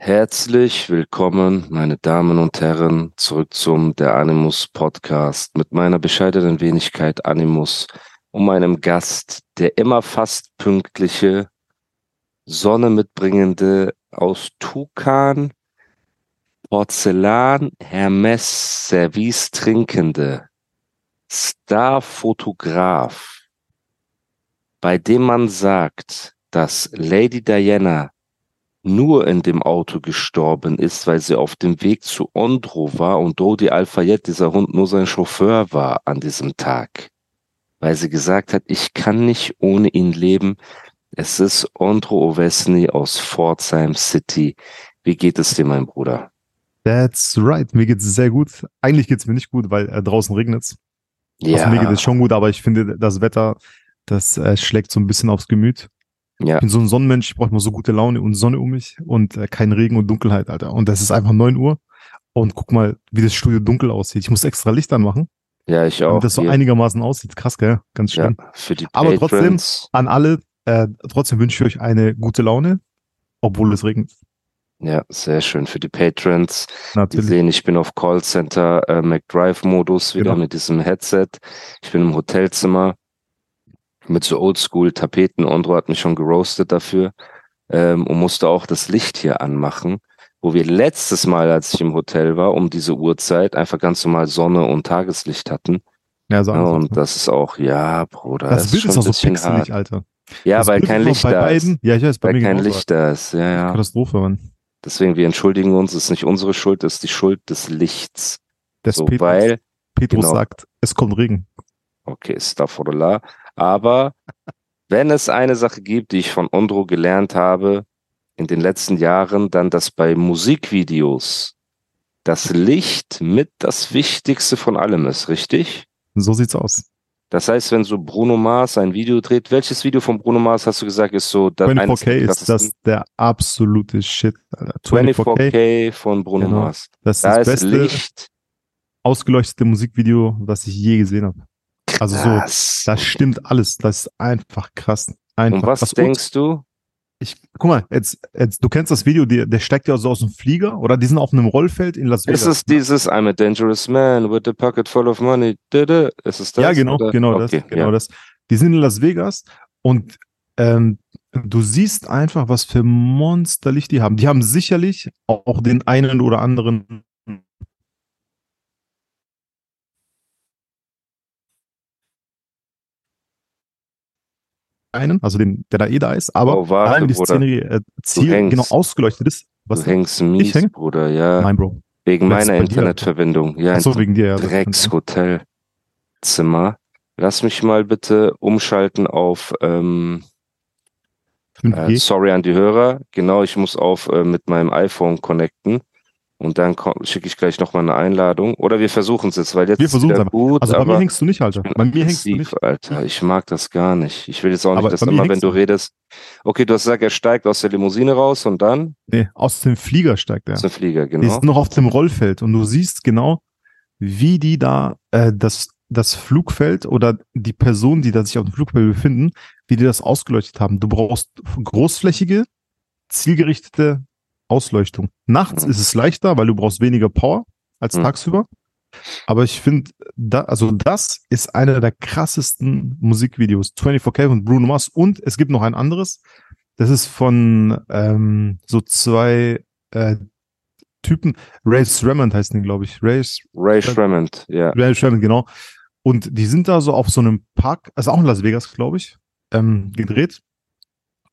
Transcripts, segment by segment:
Herzlich willkommen, meine Damen und Herren, zurück zum Der Animus Podcast mit meiner bescheidenen Wenigkeit Animus und meinem Gast, der immer fast pünktliche, Sonne mitbringende, aus Tukan, Porzellan, Hermes, Service trinkende, Starfotograf, bei dem man sagt, dass Lady Diana nur in dem Auto gestorben ist, weil sie auf dem Weg zu Ondro war und Dodi Alfayet, dieser Hund, nur sein Chauffeur war an diesem Tag. Weil sie gesagt hat, ich kann nicht ohne ihn leben. Es ist Ondro Ovesny aus Pforzheim City. Wie geht es dir, mein Bruder? That's right. Mir geht es sehr gut. Eigentlich geht es mir nicht gut, weil äh, draußen regnet es. Ja. Also mir geht es schon gut, aber ich finde, das Wetter, das äh, schlägt so ein bisschen aufs Gemüt. Ja. Ich bin so ein Sonnenmensch, ich brauche immer so gute Laune und Sonne um mich und äh, kein Regen und Dunkelheit, Alter. Und das ist einfach neun Uhr. Und guck mal, wie das Studio dunkel aussieht. Ich muss extra Licht anmachen, Ja, ich auch. damit das so Hier. einigermaßen aussieht. Krass, gell? Ganz ja, schlimm. für die Aber trotzdem-. An alle, äh, trotzdem wünsche ich euch eine gute Laune, obwohl es regnet. Ja, sehr schön. Für die Patrons. Die Natürlich. sehen, ich bin auf Callcenter äh, McDrive-Modus wieder Genau. mit diesem Headset. Ich bin im Hotelzimmer mit so Oldschool-Tapeten. Ondro hat mich schon geroastet dafür ähm, und musste auch das Licht hier anmachen, wo wir letztes Mal, als ich im Hotel war, um diese Uhrzeit einfach ganz normal Sonne und Tageslicht hatten. Ja, so Ja, und ne? das ist auch, ja, Bruder, das Bild schon ist auch ein so bisschen pixelig. Alter. Ja, das weil Bild kein ist Licht da beiden, ist. Ja, ich weiß, bei Weil mir kein. Licht da ist, ja, ja. Katastrophe, Mann. Deswegen, wir entschuldigen uns, es ist nicht unsere Schuld, es ist die Schuld des Lichts. Das so, Petrus, weil, Petrus genau. sagt, es kommt Regen. okay, Staffordullah. Aber wenn es eine Sache gibt, die ich von Ondro gelernt habe in den letzten Jahren, dann, dass bei Musikvideos das Licht mit das Wichtigste von allem ist, richtig? So sieht's aus. Das heißt, wenn so Bruno Mars ein Video dreht, welches Video von Bruno Mars hast du gesagt, ist so das eines 24K der ist das der absolute Shit. Alter. 24K, 24K von Bruno Genau. Mars. das ist Da das ist beste Licht. ausgeleuchtete Musikvideo, was ich je gesehen habe. Also so, das stimmt alles. Das ist einfach krass. Einfach Und was krass. denkst du? ich, guck mal, jetzt, jetzt, du kennst das Video, der, der steigt ja so aus dem Flieger oder die sind auf einem Rollfeld in Las Vegas. Ist es dieses I'm a dangerous man with a pocket full of money? Ist es das? ja, genau, oder? genau okay, das, genau ja. das. Die sind in Las Vegas und ähm, du siehst einfach, was für Monsterlicht die haben. Die haben sicherlich auch den einen oder anderen einen, also den, der da eh da ist, aber Oh, warte, allein die Bruder. Szenerie äh, Ziel genau ausgeleuchtet ist. Was du hängst mies, hänge? Bruder, ja. Nein, Bro. Wegen meiner Internetverbindung. Ja, Achso, wegen dir, ja. Dreckshotelzimmer. Lass mich mal bitte umschalten auf, ähm, äh, 5G. sorry an die Hörer. Genau, ich muss auf äh, mit meinem iPhone connecten. Und dann schicke ich gleich nochmal eine Einladung. Oder wir versuchen es jetzt, weil jetzt Wir wieder einfach. gut, Also bei mir hängst du nicht, Alter. Bei mir hängst du nicht. Alter. Ich mag das gar nicht. Ich will jetzt auch nicht, Aber dass bei mir immer, wenn du redest, okay, du hast gesagt, er steigt aus der Limousine raus und dann Nee, aus dem Flieger steigt er. ist ein Flieger, genau. ist noch auf dem Rollfeld und du siehst genau, wie die da äh, das, das Flugfeld oder die Personen, die da sich auf dem Flugfeld befinden, wie die das ausgeleuchtet haben. Du brauchst großflächige, zielgerichtete Ausleuchtung. Nachts Mhm. ist es leichter, weil du brauchst weniger Power als Mhm. tagsüber. Aber ich finde, da, also das ist einer der krassesten Musikvideos. 24K von Bruno Mars. Und es gibt noch ein anderes. Das ist von ähm, so zwei äh, Typen. Ray Sremmond heißen die, glaube ich. Ray, Ray Shremmond, ja. Ray Sremmond, genau. Und die sind da so auf so einem Park, also auch in Las Vegas, glaube ich, ähm, gedreht.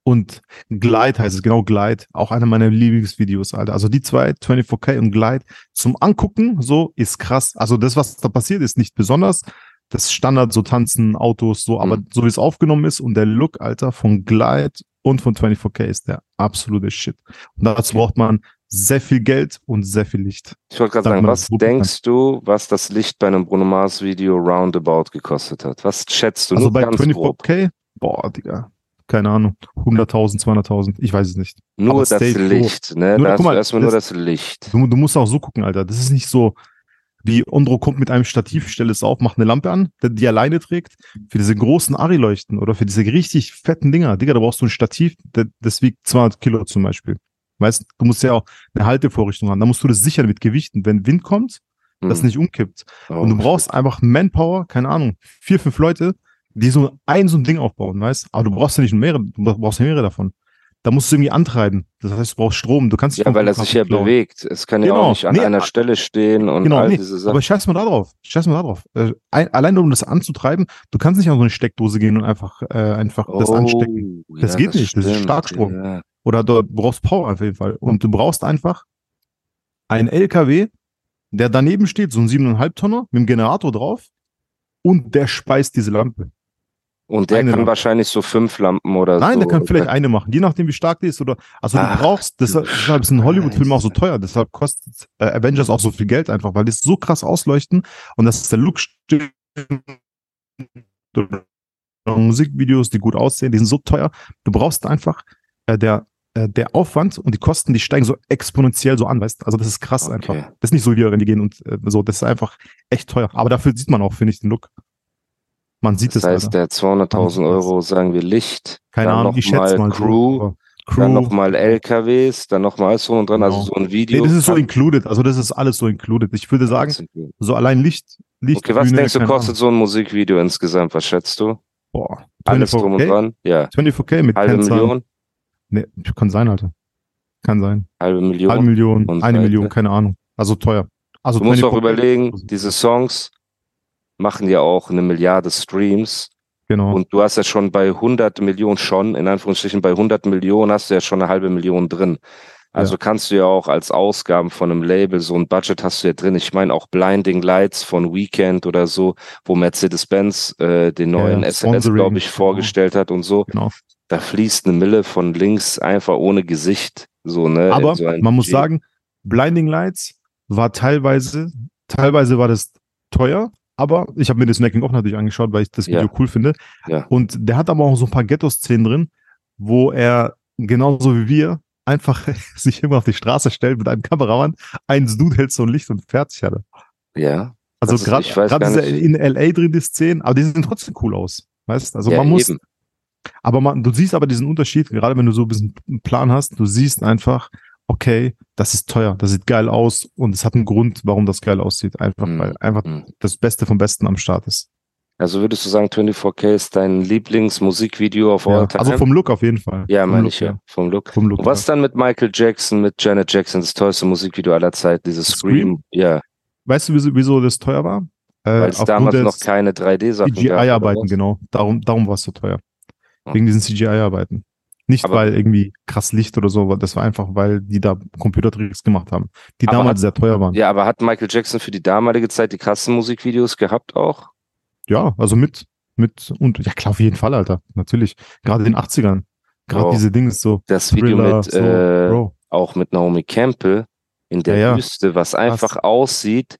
Und Glide heißt es, genau Glide, auch einer meiner Lieblingsvideos, Alter. Also die zwei, 24K und Glide, zum Angucken, so ist krass. Also das, was da passiert, ist nicht besonders. Das Standard, so tanzen, Autos, so, aber Mhm. so wie es aufgenommen ist und der Look, Alter, von Glide und von 24K ist der absolute Shit. Und dazu braucht man sehr viel Geld und sehr viel Licht. Ich wollte gerade Sag sagen, was denkst du, was das Licht bei einem Bruno Mars Video roundabout gekostet hat? Was schätzt du? Also bei ganz grob. 24K, boah, Digga, keine Ahnung, 100.000, 200.000, ich weiß es nicht. Nur das. Licht, ne? Nur- da guck mal, erstmal nur das- Licht. Du, du musst auch so gucken, Alter. Das ist nicht so, wie Ondro kommt mit einem Stativ, stellt es auf, macht eine Lampe an, die alleine trägt. Für diese großen Ari-Leuchten oder für diese richtig fetten Dinger, Digga, da brauchst du ein Stativ, das wiegt 200 Kilo zum Beispiel. Weißt, du musst ja auch eine Haltevorrichtung haben. Da musst du das sichern mit Gewichten. Wenn Wind kommt, das Hm. nicht umkippt. Oh, Und du brauchst einfach Manpower, keine Ahnung, vier, fünf Leute, die so ein so ein Ding aufbauen, weißt? Aber du brauchst ja nicht mehrere, du brauchst ja mehrere davon. Da musst du irgendwie antreiben. Das heißt, du brauchst Strom. Du kannst Ja, weil er sich ja klauen. bewegt. Es kann ja Genau. auch nicht an Nee, einer Stelle stehen und Genau, all nee, diese Sachen. aber scheiß mal da drauf. Scheiß mal da drauf. Äh, ein, allein um das anzutreiben, du kannst nicht an so eine Steckdose gehen und einfach, äh, einfach das anstecken. Oh, Das geht nicht, das ist Starkstrom. Ja. Oder du brauchst Power auf jeden Fall. Und du brauchst einfach einen LKW, der daneben steht, so ein 7,5 Tonner mit dem Generator drauf und der speist diese Lampe. Und der Eine kann Lampe. wahrscheinlich so fünf Lampen oder Nein, so. der kann vielleicht eine machen, je nachdem, wie stark die ist. Oder, also Ach, du brauchst, deshalb, deshalb ist ein Hollywood-Film auch so teuer. Deshalb kostet äh, Avengers auch so viel Geld einfach, weil die so krass ausleuchten und das ist der Look. Musikvideos, die gut aussehen, die sind so teuer. Du brauchst einfach äh, der äh, der Aufwand und die Kosten, die steigen so exponentiell so an, weißt? Also das ist krass Okay. einfach. Das ist nicht so, wie die gehen und äh, so, das ist einfach echt teuer. Aber dafür sieht man auch, finde ich, den Look. Man sieht Das es, heißt, Alter. der 200.000 Euro, sagen wir Licht, Keine dann Ahnung, ich schätze mal mal. so, Crew, dann Crew. nochmal LKWs, dann nochmal alles drum und dran, also Genau. so ein Video. Nee, das ist so included. Also das ist alles so included. Ich würde sagen, so allein Licht, Licht. Okay, was Bühne, denkst du, kostet so ein Musikvideo insgesamt? Was schätzt du? Ahnung. Boah, Alles drum und 24K? dran? Ja. 24K mit Halbe Tänzern. Million? Nee, kann sein, Alter. Kann sein. Halbe Million? Halbe Million, eine. Million, keine Ahnung. Also teuer. Also Du musst auch 24K überlegen, diese Songs machen ja auch eine Milliarde Streams. Genau. Und du hast ja schon bei 100 Millionen schon, in Anführungsstrichen bei 100 Millionen hast du ja schon eine halbe Million drin. Also kannst du ja auch als Ausgaben von einem Label so ein Budget hast du ja drin. Ich meine auch Blinding Lights von Weekend oder so, wo Mercedes-Benz äh, den Ja, neuen ja, Sponsoring, glaube ich, genau. vorgestellt hat und so. genau. Da fließt eine Mille von links einfach ohne Gesicht. So, ne? Aber so man muss Budget. sagen, Blinding Lights war teilweise, teilweise war das teuer, aber ich habe mir das Making auch natürlich angeschaut, weil ich das Video Ja. cool finde. Ja. Und der hat aber auch so ein paar Ghetto-Szenen drin, wo er genauso wie wir einfach sich immer auf die Straße stellt mit einem Kameramann, eins Dude hält so ein Licht und fertig hat er. Ja. Also ist- gerade nicht. in LA drin die Szenen, aber die sehen trotzdem cool aus. Weißt also ja, man muss, eben. aber man, du siehst aber diesen Unterschied, gerade wenn du so ein bisschen einen Plan hast, du siehst einfach, okay, das ist teuer, das sieht geil aus und es hat einen Grund, warum das geil aussieht. Einfach, Mhm. weil einfach Mhm. das Beste vom Besten am Start ist. Also würdest du sagen, 24K ist dein Lieblingsmusikvideo of Ja, all time? also vom Look auf jeden Fall. ja, meine Look, ich ja. Vom Look. Vom Look. Und was dann mit Michael Jackson, mit Janet Jackson, das tollste Musikvideo aller Zeiten, dieses Scream? Ja, Weißt du, wieso, wieso das teuer war? Äh, weil es damals noch keine 3D-Sachen gab. CGI-Arbeiten, genau. Darum, darum war es so teuer. Ja. Wegen diesen CGI-Arbeiten. Nicht, Aber- weil irgendwie krass Licht oder so, das war einfach, weil die da Computertricks gemacht haben, die damals hat- sehr teuer waren. Ja, aber hat Michael Jackson für die damalige Zeit die krassen Musikvideos gehabt auch? Ja, also mit, mit, und ja klar, auf jeden Fall, Alter. Natürlich. Gerade in den 80ern. Gerade diese Dinge so. Das Video Thriller, mit, so, äh, Bro. auch mit Naomi Campbell in der Ja, ja. Wüste, was einfach aussieht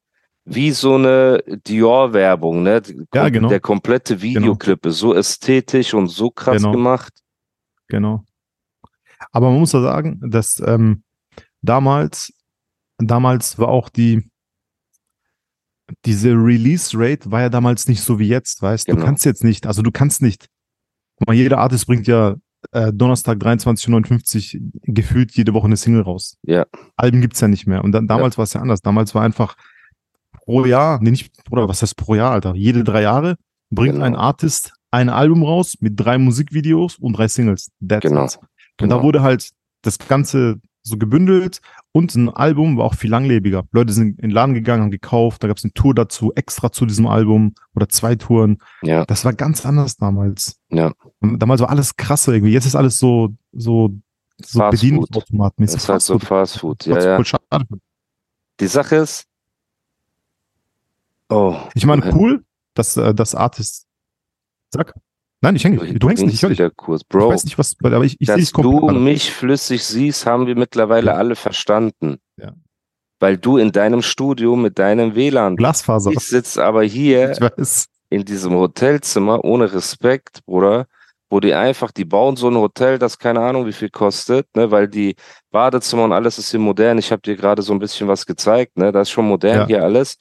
wie so eine Dior-Werbung, ne? Ja, genau. Der komplette Videoclip ist so ästhetisch und so krass Genau. gemacht. Genau. Aber man muss ja sagen, dass ähm, damals, damals war auch die, diese Release-Rate war ja damals nicht so wie jetzt, weißt du? Genau. Du kannst jetzt nicht, also du kannst nicht. Guck mal, jeder Artist bringt ja äh, Donnerstag 23.59 gefühlt jede Woche eine Single raus. Ja. Alben gibt's ja nicht mehr. Und dann damals war es ja anders. Damals war einfach pro Jahr, nee, nicht, oder was heißt pro Jahr, Alter? Jede drei Jahre bringt Genau. ein Artist ein Album raus mit drei Musikvideos und drei Singles. That's Genau. it. Und da Genau. wurde halt das Ganze so gebündelt und ein Album war auch viel langlebiger. Leute sind in den Laden gegangen, haben gekauft, da gab es eine Tour dazu, extra zu diesem Album oder zwei Touren. Ja, Das war ganz anders damals. ja. Damals war alles krasser irgendwie. Jetzt ist alles so, so, so Bedienungsautomatmäßig. Das ist halt so Fast Food. Ja, ja. schade. Die Sache ist, oh, Ich meine, cool, dass äh, das Artist. Sag. Nein, ich hänge. Du, hängst nicht, ich wieder kurz. Bro, ich weiß nicht, was, aber ich, ich dass du mich flüssig siehst, haben wir mittlerweile Ja. alle verstanden. Ja. Weil du in deinem Studio mit deinem WLAN Glasfaser. Ich sitze aber hier in diesem Hotelzimmer ohne Respekt, Bruder, wo die einfach, die bauen so ein Hotel, das keine Ahnung wie viel kostet, ne, weil die Badezimmer und alles ist hier modern. Ich habe dir gerade so ein bisschen was gezeigt, ne, das ist schon modern Ja. hier alles.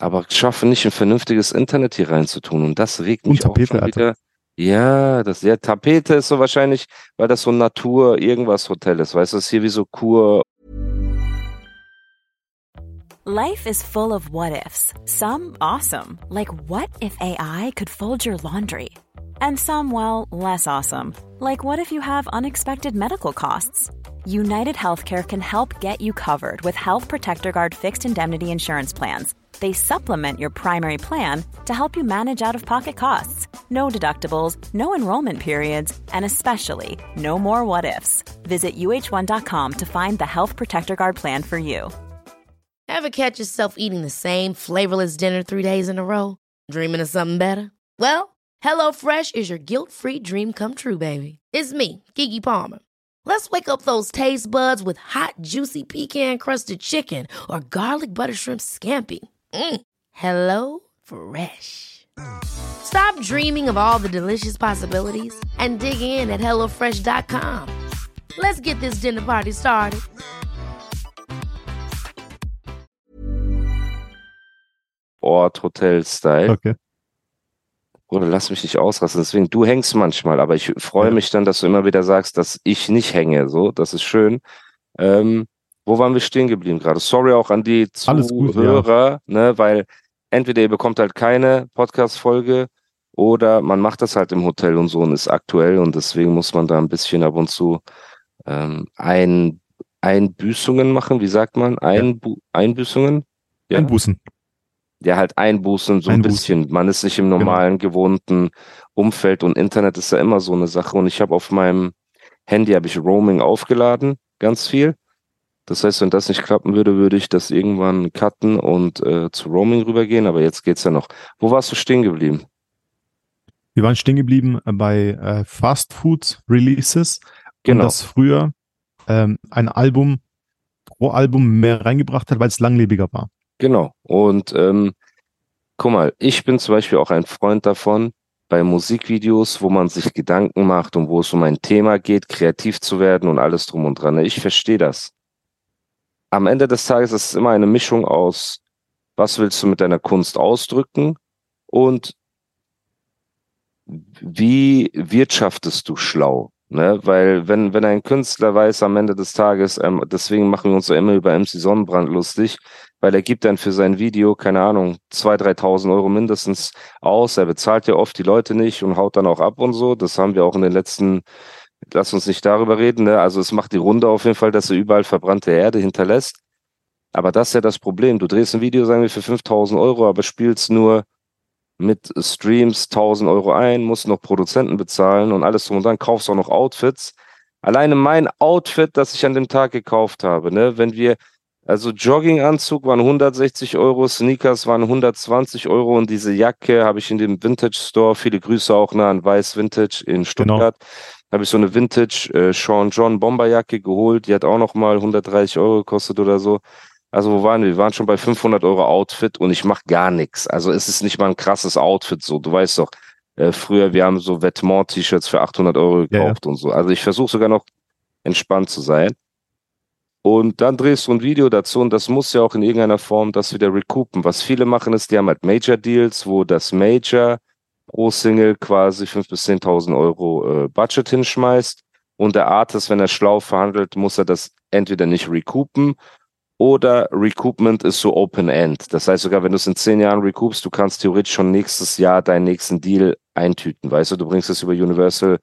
Aber schaffen nicht ein vernünftiges Internet hier reinzutun und das regt mich auch Tapete, schon wieder. Ja, das, ja, Tapete ist so wahrscheinlich, weil das so ein Natur-Irgendwas-Hotel ist, weißt du, das ist hier wie so Kur Life is full of what ifs. Some awesome, like what if AI could fold your laundry? And some, well, less awesome, like what if you have unexpected medical costs? United Healthcare can help get you covered with Health Protector Guard fixed indemnity insurance plans. They supplement your primary plan to help you manage out of pocket costs. No deductibles, no enrollment periods, and especially no more what ifs. Visit uh1.com to find the Health Protector Guard plan for you. Ever catch yourself eating the same flavorless dinner three days in a row? Dreaming of something better? Well, HelloFresh is your guilt free dream come true, baby. It's me, Kiki Palmer. Let's wake up those taste buds with hot, juicy pecan crusted chicken or garlic butter shrimp scampi. Mm. Hello Fresh. Stop dreaming of all the delicious possibilities and dig in at HelloFresh.com. Let's get this dinner party started. Ort, Hotel-Style. Okay. Bruder, lass mich nicht ausrasten. Deswegen, du hängst manchmal, aber ich freue Ja. mich dann, dass du immer wieder sagst, dass ich nicht hänge. So, das ist schön. Ähm, wo waren wir stehen geblieben gerade? Sorry auch an die gut, Zuhörer, ne, weil entweder ihr bekommt halt keine Podcast-Folge oder man macht das halt im Hotel und so und ist aktuell und deswegen muss man da ein bisschen ab und zu ähm, ein, Einbüßungen machen. Wie sagt man? Einbu Einbüßungen? Ja. Einbußen. ja halt einbußen, so ein Einbußen. bisschen. Man ist nicht im Genau. normalen, gewohnten Umfeld und Internet ist ja immer so eine Sache. Und ich habe auf meinem Handy habe ich Roaming aufgeladen, ganz viel. Das heißt, wenn das nicht klappen würde, würde ich das irgendwann cutten und äh, zu Roaming rübergehen. Aber jetzt geht's ja noch. Wo warst du stehen geblieben? Wir waren stehen geblieben äh, bei äh, Fast Food Releases. Genau. Und dass früher ähm, ein Album pro Album mehr reingebracht hat, weil es langlebiger war. Genau. Und ähm, guck mal, ich bin zum Beispiel auch ein Freund davon, bei Musikvideos, wo man sich Gedanken macht und wo es um ein Thema geht, kreativ zu werden und alles drum und dran. Ich verstehe das. Am Ende des Tages ist es immer eine Mischung aus, was willst du mit deiner Kunst ausdrücken und wie wirtschaftest du schlau? Ne? Weil wenn, wenn ein Künstler weiß am Ende des Tages, ähm, deswegen machen wir uns so immer über MC Sonnenbrand lustig, weil er gibt dann für sein Video, keine Ahnung, 2.000, 3.000 Euro mindestens aus. Er bezahlt ja oft die Leute nicht und haut dann auch ab und so. Das haben wir auch in den letzten, lass uns nicht darüber reden. Ne? Also es macht die Runde auf jeden Fall, dass er überall verbrannte Erde hinterlässt. Aber das ist ja das Problem. Du drehst ein Video, sagen wir, für 5.000 Euro, aber spielst nur mit Streams 1000 Euro ein, musst noch Produzenten bezahlen und alles drum und dann kaufst auch noch Outfits. Alleine mein Outfit, das ich an dem Tag gekauft habe, ne, wenn wir, also Jogginganzug waren 160 Euro, Sneakers waren 120 Euro und diese Jacke habe ich in dem Vintage Store, viele Grüße auch nah an Weiß Vintage in Stuttgart, habe ich so eine Vintage äh, Sean John Bomberjacke geholt, die hat auch noch mal 130 Euro gekostet oder so. Also wo waren wir? Wir waren schon bei 500 Euro Outfit und ich mache gar nichts. Also es ist nicht mal ein krasses Outfit so. Du weißt doch, äh, früher wir haben so Vetements-T-Shirts für 800 Euro Ja, gekauft und so. Also ich versuche sogar noch entspannt zu sein. Und dann drehst du ein Video dazu und das muss ja auch in irgendeiner Form das wieder recoupen. Was viele machen ist, die haben halt Major Deals, wo das Major pro Single quasi 5.000 bis 10.000 Euro äh, Budget hinschmeißt. Und der Artist, wenn er schlau verhandelt, muss er das entweder nicht recoupen oder Recoupment ist so Open-End. Das heißt sogar, wenn du es in zehn Jahren recoupst, du kannst theoretisch schon nächstes Jahr deinen nächsten Deal eintüten. Weißt du, du bringst es über Universal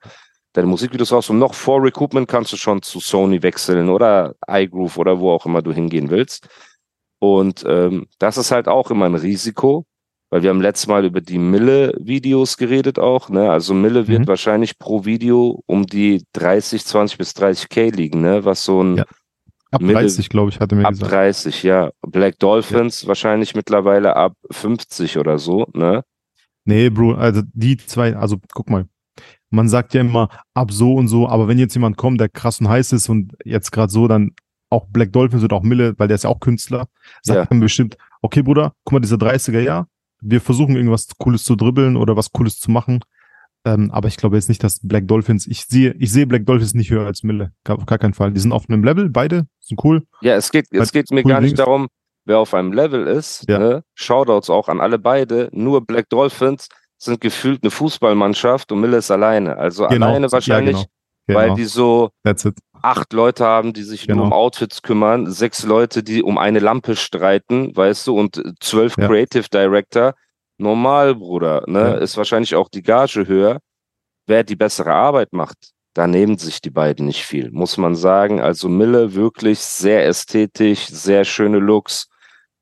deine Musikvideos raus und noch vor Recoupment kannst du schon zu Sony wechseln oder iGroove oder wo auch immer du hingehen willst. Und ähm, das ist halt auch immer ein Risiko, weil wir haben letztes Mal über die Mille-Videos geredet auch. Ne? Also Mille wird Mhm. wahrscheinlich pro Video um die 30, 20 bis 30k liegen, ne? was so ein Ja. Ab Mitte- 30, glaube ich, hatte mir Ab gesagt. 30, ja. Black Dolphins wahrscheinlich mittlerweile ab 50 oder so, ne? Nee, Bro, also die zwei, also guck mal. Man sagt ja immer ab so und so, aber wenn jetzt jemand kommt, der krass und heiß ist und jetzt gerade so, dann auch Black Dolphins oder auch Mille, weil der ist ja auch Künstler, sagt Ja. dann bestimmt, okay, Bruder, guck mal, dieser 30er Jahr, wir versuchen irgendwas Cooles zu dribbeln oder was Cooles zu machen. Ähm, aber ich glaube jetzt nicht, dass Black Dolphins, ich sehe, ich sehe Black Dolphins nicht höher als Mille. Gar, auf gar keinen Fall. Die sind auf einem Level, beide, sind cool. Ja, es geht, es Hat geht mir gar nicht Dings. darum, wer auf einem Level ist. Ja. Ne? Shoutouts auch an alle beide. Nur Black Dolphins sind gefühlt eine Fußballmannschaft und Mille ist alleine. Also alleine wahrscheinlich, Ja, genau. weil genau. die so That's it. Acht Leute haben, die sich nur Genau. um Outfits kümmern, sechs Leute, die um eine Lampe streiten, weißt du, und äh, zwölf Ja. Creative Director. Normal, Bruder, ne? Ja. Ist wahrscheinlich auch die Gage höher. Wer die bessere Arbeit macht, da nehmen sich die beiden nicht viel, muss man sagen. Also Mille wirklich sehr ästhetisch, sehr schöne Looks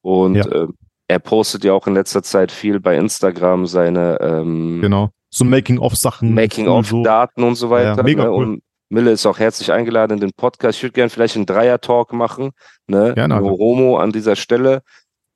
und Ja. ähm, er postet ja auch in letzter Zeit viel bei Instagram seine ähm, Genau. So Making-of-Sachen. Making-of-Daten und so weiter. Ja, mega ne? cool. Und Mille ist auch herzlich eingeladen in den Podcast. Ich würde gerne vielleicht einen Dreier-Talk machen. Ne? Gerne. Nur Homo an dieser Stelle.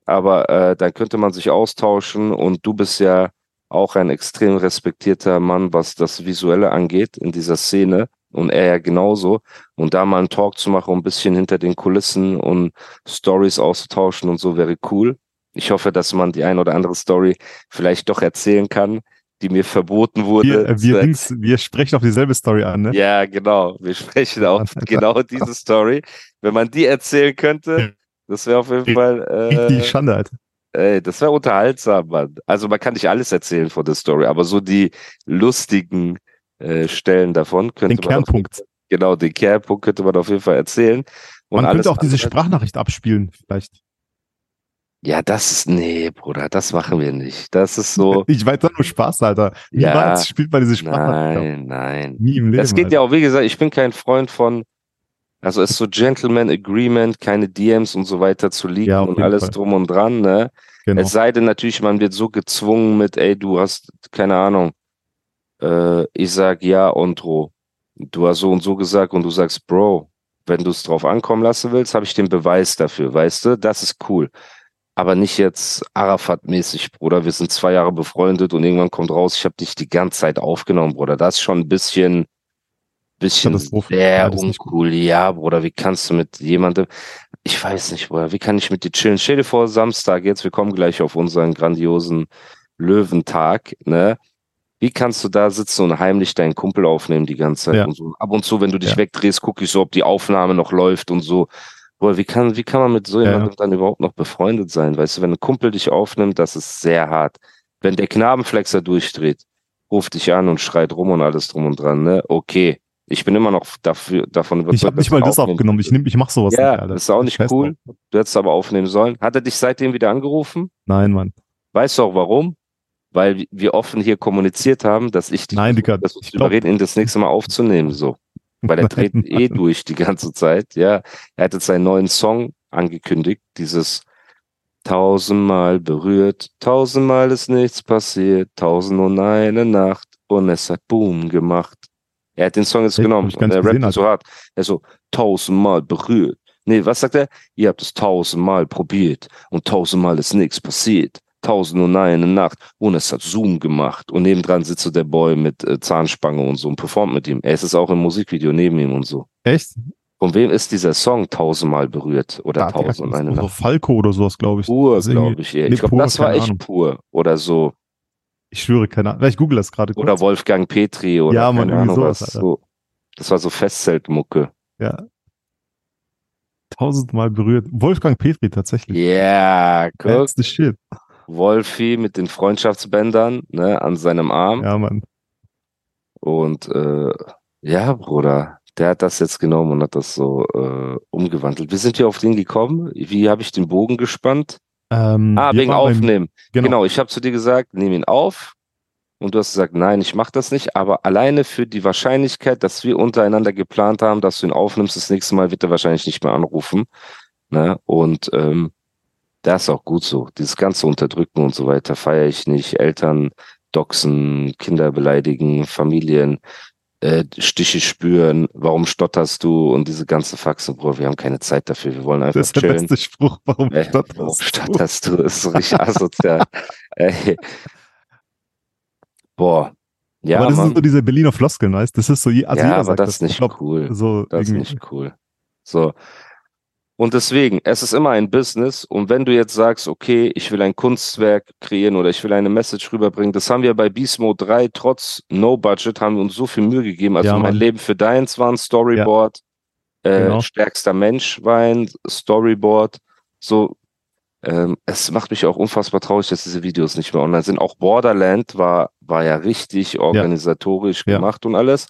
Aber äh, dann könnte man sich austauschen und du bist ja auch ein extrem respektierter Mann, was das Visuelle angeht in dieser Szene. Und er ja genauso. Und da mal einen Talk zu machen, um ein bisschen hinter den Kulissen und Stories auszutauschen und so wäre cool. Ich hoffe, dass man die ein oder andere Story vielleicht doch erzählen kann, die mir verboten wurde. Wir, äh, wir. Dings, wir sprechen auf dieselbe Story an, ne? Ja, genau. Wir sprechen auf Alter. genau diese Story. Wenn man die erzählen könnte, das wäre auf jeden Fall, äh, Schande, Alter. ey, das wäre unterhaltsam, Mann. Also man kann nicht alles erzählen von der Story, aber so die lustigen äh, Stellen davon könnte Den man auf, Kernpunkt. genau den Kernpunkt könnte man auf jeden Fall erzählen. Und Man könnte auch diese Sprachnachricht abspielen, vielleicht. Ja, das ist nee, Bruder, das machen wir nicht. Das ist so. Ich weiß doch nur Spaß, Alter. Ja. Niemals spielt man diese ab. Nein, nein. Nie im Leben. Es geht Alter. ja auch, wie gesagt, ich bin kein Freund von, also es ist so Gentleman Agreement, keine DMs und so weiter zu leaken Ja, und alles Fall. drum und dran, ne? Genau. Es sei denn natürlich, man wird so gezwungen mit, ey, du hast, keine Ahnung, äh, ich sag ja, Ontro. Du hast so und so gesagt und du sagst, Bro, wenn du es drauf ankommen lassen willst, habe ich den Beweis dafür, weißt du? Das ist cool. Aber nicht jetzt Arafat-mäßig, Bruder. Wir sind zwei Jahre befreundet und irgendwann kommt raus, ich habe dich die ganze Zeit aufgenommen, Bruder. Das ist schon ein bisschen, bisschen sehr Ja, uncool. Ja, Bruder, wie kannst du mit jemandem, ich weiß nicht, Bruder, wie kann ich mit dir chillen? Stell dir vor, Samstag, jetzt, wir kommen gleich auf unseren grandiosen Löwentag, ne? Wie kannst du da sitzen und heimlich deinen Kumpel aufnehmen die ganze Zeit Ja. und so? Ab und zu, wenn du dich Ja. wegdrehst, gucke ich so, ob die Aufnahme noch läuft und so. Bruder, wie kann, wie kann man mit so Ja, jemandem dann überhaupt noch befreundet sein? Weißt du, wenn ein Kumpel dich aufnimmt, das ist sehr hart. Wenn der Knabenflexer durchdreht, ruft dich an und schreit rum und alles drum und dran, ne? Okay. Ich bin immer noch dafür, davon Ich habe nicht mal das aufnehmen- aufgenommen. Ich, nehm, ich mach sowas Ja, nicht, Alter. das ist auch nicht cool. Du hättest aber aufnehmen sollen. Hat er dich seitdem wieder angerufen? Nein, Mann. Weißt du auch warum? Weil wir offen hier kommuniziert haben, dass ich dich Nein, Digga. dass wir Ich uns glaub, überreden, ihn das nächste Mal aufzunehmen, so. Weil er dreht Nein, eh durch die ganze Zeit, ja. Er hat jetzt seinen neuen Song angekündigt, dieses tausendmal berührt, tausendmal ist nichts passiert, tausend und eine Nacht und es hat Boom gemacht. Er hat den Song jetzt Echt? genommen und er rappt so hart. Er so, tausendmal berührt. Nee, was sagt er? Ihr habt es tausendmal probiert und tausendmal ist nichts passiert. Tausend und eine Nacht und es hat Zoom gemacht. Und nebendran sitzt so der Boy mit äh, Zahnspange und so und performt mit ihm. Er ist es auch im Musikvideo neben ihm und so. Echt? Von wem ist dieser Song tausendmal berührt oder Ja, tausend und eine so Nacht? Falco oder sowas, glaube ich. Pur, irgendwie- glaube ich. eher. nee, Ich glaube, das war echt Ahnung. pur oder so. Ich schwöre, keine Ahnung. Ich google das gerade kurz. Oder Wolfgang Petri oder Ja, Mann, keine Ahnung sowas, was. So. Das war so Festzeltmucke. Ja. Tausendmal berührt. Wolfgang Petri tatsächlich. Ja, guck. That's the shit. Wolfi mit den Freundschaftsbändern ne, an seinem Arm. Ja, Mann. Und äh, ja, Bruder, der hat das jetzt genommen und hat das so äh, umgewandelt. Wir sind hier auf den gekommen. Wie habe ich den Bogen gespannt? Ähm, Ah, wegen waren beim- Aufnehmen. Genau. Genau, ich habe zu dir gesagt, nimm ihn auf. Und du hast gesagt, nein, ich mache das nicht. Aber alleine für die Wahrscheinlichkeit, dass wir untereinander geplant haben, dass du ihn aufnimmst, das nächste Mal wird er wahrscheinlich nicht mehr anrufen. Ne? Und ähm, das ist auch gut so. Dieses ganze Unterdrücken und so weiter feiere ich nicht. Eltern doxen, Kinder beleidigen, Familien äh, Stiche spüren. Warum stotterst du? Und diese ganze Faxe, Bro, wir haben keine Zeit dafür. Wir wollen einfach Das ist der chillen. beste Spruch. Warum warum stotterst du? stotterst du? Das ist richtig asozial. Ey. Boah. Ja, aber das Mann. sind so diese Berliner Floskeln, weißt Das ist so, also ja, aber das ist Ich nicht glaub, cool. So Das ist nicht cool. So. Und deswegen, es ist immer ein Business. Und wenn du jetzt sagst, okay, ich will ein Kunstwerk kreieren oder ich will eine Message rüberbringen, das haben wir bei Mode 3 trotz No Budget haben wir uns so viel Mühe gegeben. Also Ja, mein. Leben für Deins war ein Storyboard. Äh, Genau. Stärkster Mensch war ein Storyboard. So, ähm, es macht mich auch unfassbar traurig, dass diese Videos nicht mehr online sind. Auch Borderland war, war ja richtig organisatorisch Ja. gemacht und alles.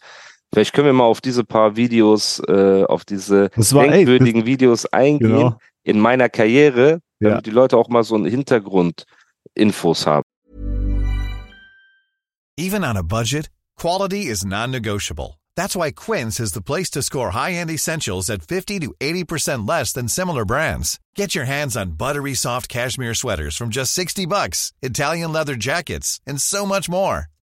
Vielleicht können wir mal auf diese paar Videos, äh, auf diese Das war, ey, denkwürdigen Videos eingehen genau. in meiner Karriere, damit Ja. die Leute auch mal so einen Hintergrundinfos haben. Even on a budget, quality is non-negotiable. That's why Quince is the place to score high-end essentials at 50 to 80% less than similar brands. Get your hands on buttery soft cashmere sweaters from just 60 bucks, Italian leather jackets, and so much more.